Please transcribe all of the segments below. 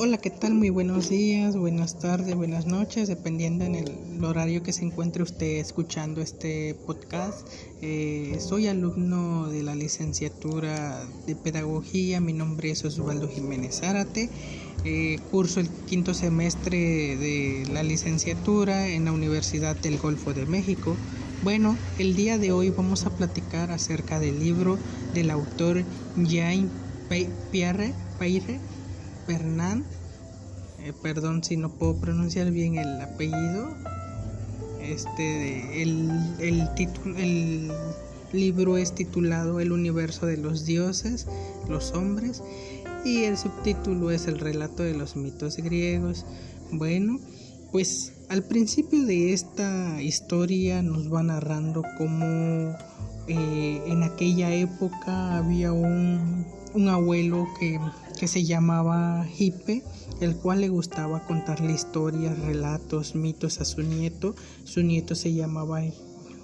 Hola, ¿qué tal? Muy buenos días, buenas tardes, buenas noches, dependiendo en el horario que se encuentre usted escuchando este podcast. Eh, soy alumno de la licenciatura de Pedagogía, mi nombre es Osvaldo Jiménez Zárate. Eh, curso el quinto semestre de la licenciatura en la Universidad del Golfo de México. Bueno, el día de hoy vamos a platicar acerca del libro del autor Jean Pierre Peire Bernard, eh, perdón si no puedo pronunciar bien el apellido. Este, el, el, el libro es titulado El universo de los dioses, los hombres, y el subtítulo es El relato de los mitos griegos. Bueno, pues al principio de esta historia nos va narrando cómo eh, en aquella época había un, un abuelo que que se llamaba Hipe, el cual le gustaba contarle historias, relatos, mitos a su nieto. Su nieto se llamaba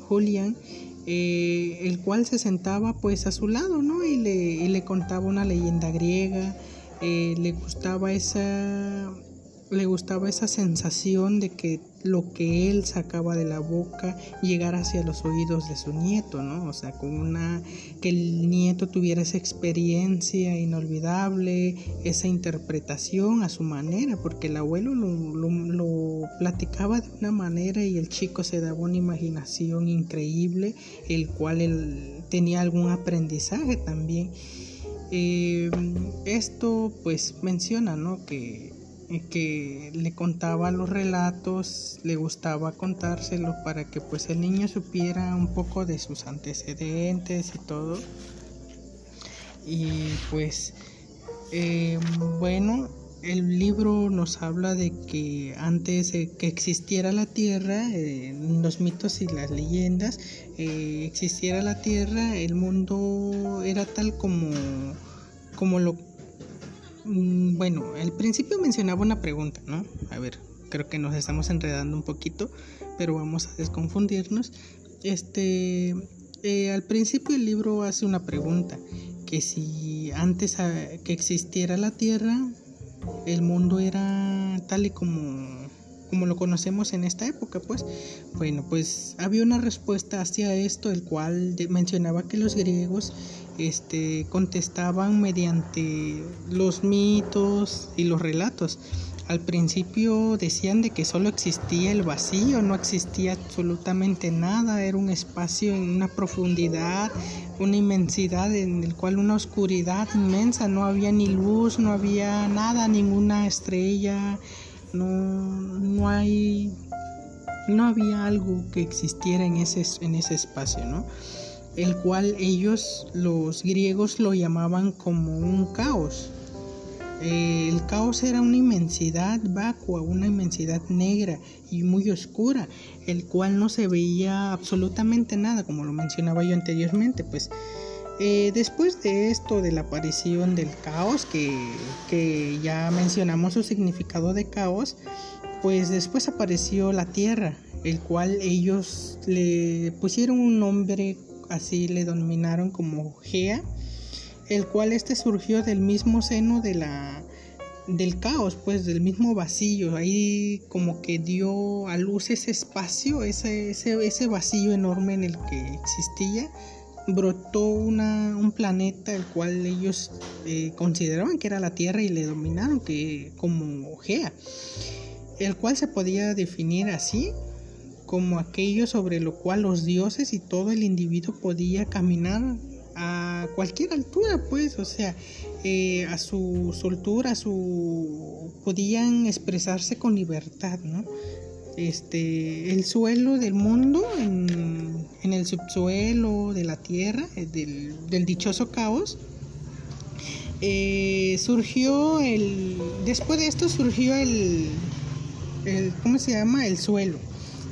Julián, eh, el cual se sentaba pues a su lado, ¿no? Y le, y le contaba una leyenda griega, eh, le gustaba esa le gustaba esa sensación de que lo que él sacaba de la boca llegara hacia los oídos de su nieto, ¿no? O sea, con una que el nieto tuviera esa experiencia inolvidable, esa interpretación a su manera, porque el abuelo lo, platicaba de una manera y el chico se daba una imaginación increíble, el cual él tenía algún aprendizaje también. Eh, esto pues menciona, ¿no? Que que le contaba los relatos, le gustaba contárselo para que pues el niño supiera un poco de sus antecedentes y todo. Y pues eh, bueno, el libro nos habla de que antes que existiera la Tierra, en los mitos y las leyendas, eh, existiera la Tierra, el mundo era tal como, como lo bueno, al principio mencionaba una pregunta, ¿no? A ver, creo que nos estamos enredando un poquito, pero vamos a desconfundirnos. Este, eh, al principio el libro hace una pregunta, que si antes que existiera la Tierra, el mundo era tal y como como lo conocemos en esta época, pues. Bueno, pues había una respuesta hacia esto, el cual mencionaba que los griegos este, contestaban mediante los mitos y los relatos. Al principio decían de que solo existía el vacío, no existía absolutamente nada, era un espacio en una profundidad, una inmensidad en el cual una oscuridad inmensa, no había ni luz, no había nada, ninguna estrella, no, no hay, no había algo que existiera en ese, en ese espacio, ¿no? El cual ellos, los griegos, lo llamaban como un caos. el caos era una inmensidad vacua, una inmensidad negra y muy oscura, el cual no se veía absolutamente nada, como lo mencionaba yo anteriormente, pues eh, después de esto, de la aparición del caos, que, ya mencionamos su significado de caos, pues después apareció la tierra, el cual ellos le pusieron un nombre, así le denominaron como Gea, el cual este surgió del mismo seno de la del caos, pues del mismo vacío, ahí como que dio a luz ese espacio, ese, ese, ese vacío enorme en el que existía, brotó una, un planeta el cual ellos eh, consideraban que era la Tierra y le dominaron que como Gea, el cual se podía definir así como aquello sobre lo cual los dioses y todo el individuo podía caminar a cualquier altura, pues, o sea, eh, a su soltura, a su podían expresarse con libertad, ¿no? este, el suelo del mundo, en, el subsuelo de la tierra, eh, del, dichoso caos. Eh, surgió el. Después de esto surgió el. ¿Cómo se llama? El suelo,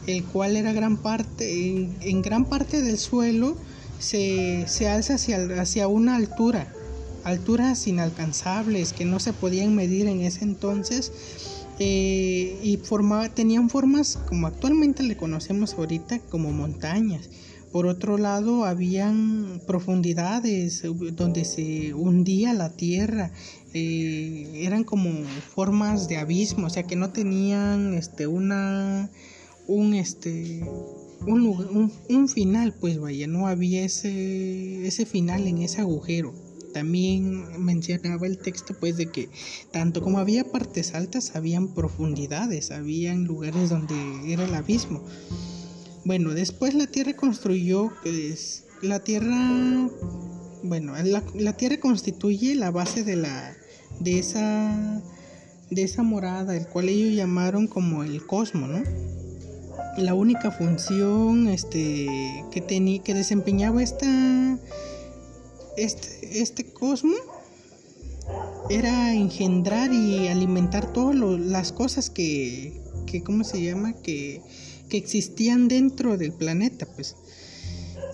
el cual era gran parte. En, gran parte del suelo se, se alza hacia, hacia una altura, alturas inalcanzables que no se podían medir en ese entonces y formaba, tenían formas como actualmente le conocemos ahorita como montañas, por otro lado, habían profundidades donde se hundía la tierra. Eh, eran como formas de abismo, o sea que no tenían este una un este un, un, final, pues vaya, no había ese, ese final en ese agujero. También mencionaba el texto pues de que tanto como había partes altas, habían profundidades, habían lugares donde era el abismo. Bueno, después la Tierra construyó, pues, la Tierra, bueno, la, la, Tierra constituye la base de la, de esa, de esa morada, el cual ellos llamaron como el cosmos, ¿no? La única función, este, que tenía, que desempeñaba esta, este, este cosmos era engendrar y alimentar todas las cosas que, que, ¿cómo se llama? Que que existían dentro del planeta, pues.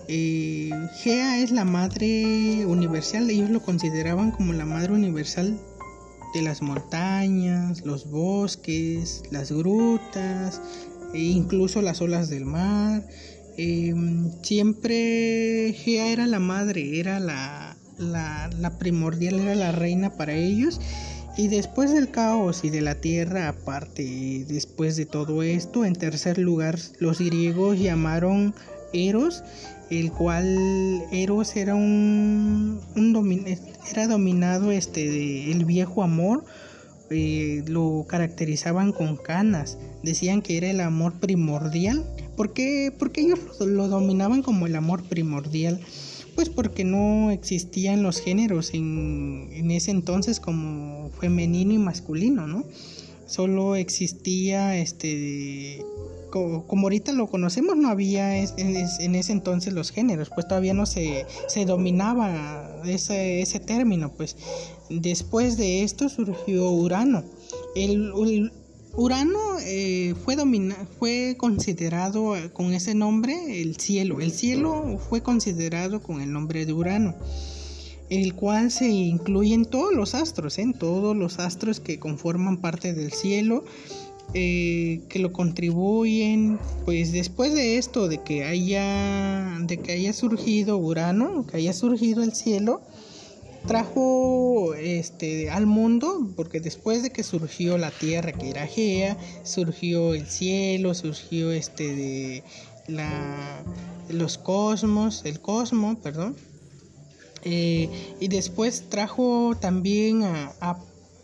Eh, Gea es la madre universal, ellos lo consideraban como la madre universal de las montañas, los bosques, las grutas, e incluso las olas del mar. Em, siempre Gea era la madre, era la, la primordial, era la reina para ellos y después del caos y de la tierra, aparte, después de todo esto, en tercer lugar, los griegos llamaron Eros, el cual Eros era un, era dominado este el viejo amor, eh, lo caracterizaban con canas, decían que era el amor primordial, porque porque ellos lo dominaban como el amor primordial. Pues porque no existían los géneros en, en ese entonces como femenino y masculino, ¿no? Solo existía este como, ahorita lo conocemos, no había en, ese entonces los géneros, pues todavía no se, se dominaba ese, término, pues después de esto surgió Urano. El, Urano eh, fue, fue considerado eh, con ese nombre el cielo. El cielo fue considerado con el nombre de Urano, el cual se incluye en todos los astros, en todos los astros que conforman parte del cielo. Eh, que lo contribuyen pues después de esto de que haya de que haya surgido Urano que haya surgido el cielo trajo este al mundo porque después de que surgió la tierra que era Gea surgió el cielo surgió este de la los cosmos el cosmos perdón eh, y después trajo también a,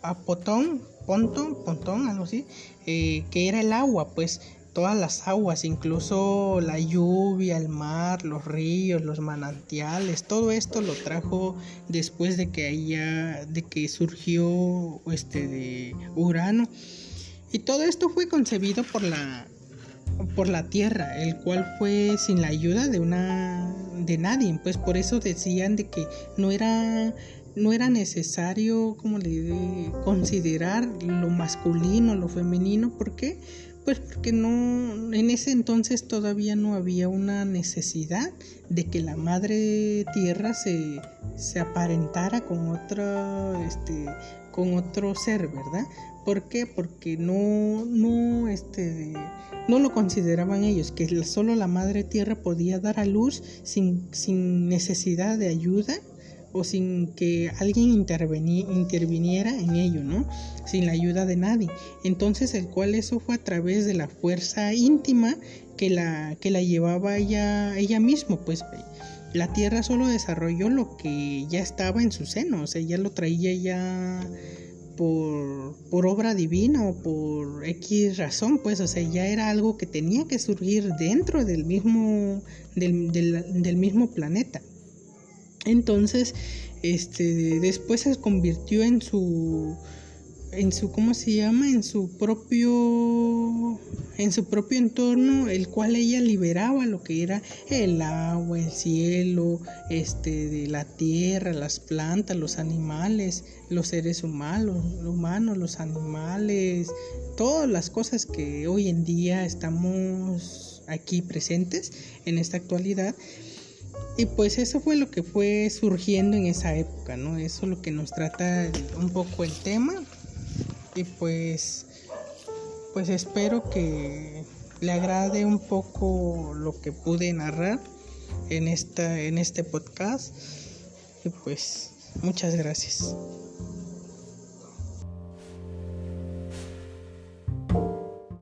a Potón Pontón Pontón algo así eh, que era el agua pues todas las aguas, incluso la lluvia, el mar, los ríos, los manantiales, todo esto lo trajo después de que haya, de que surgió este de Urano. Y todo esto fue concebido por la por la tierra, el cual fue sin la ayuda de una de nadie, pues por eso decían de que no era no era necesario como le considerar lo masculino, lo femenino, ¿por qué? Pues porque no, en ese entonces todavía no había una necesidad de que la madre tierra se, se aparentara con otro, este, con otro ser, ¿verdad? ¿Por qué? Porque no, no, este, no lo consideraban ellos, que solo la madre tierra podía dar a luz sin, sin necesidad de ayuda o sin que alguien interviniera en ello, ¿no? Sin la ayuda de nadie. Entonces, el cual eso fue a través de la fuerza íntima que la, que la llevaba ella, ella misma, pues la tierra solo desarrolló lo que ya estaba en su seno, o sea, ya lo traía ya por, por obra divina o por X razón, pues, o sea, ya era algo que tenía que surgir dentro del mismo, del, del mismo planeta. Entonces, este, después se convirtió en su, en su, ¿cómo se llama? En su propio, en su propio entorno, el cual ella liberaba lo que era el agua, el cielo, este, de la tierra, las plantas, los animales, los seres humanos, humanos, los animales, todas las cosas que hoy en día estamos aquí presentes en esta actualidad y pues eso fue lo que fue surgiendo en esa época, ¿no? Eso es lo que nos trata un poco el tema. Y pues, pues espero que le agrade un poco lo que pude narrar. en esta en este podcast y pues muchas gracias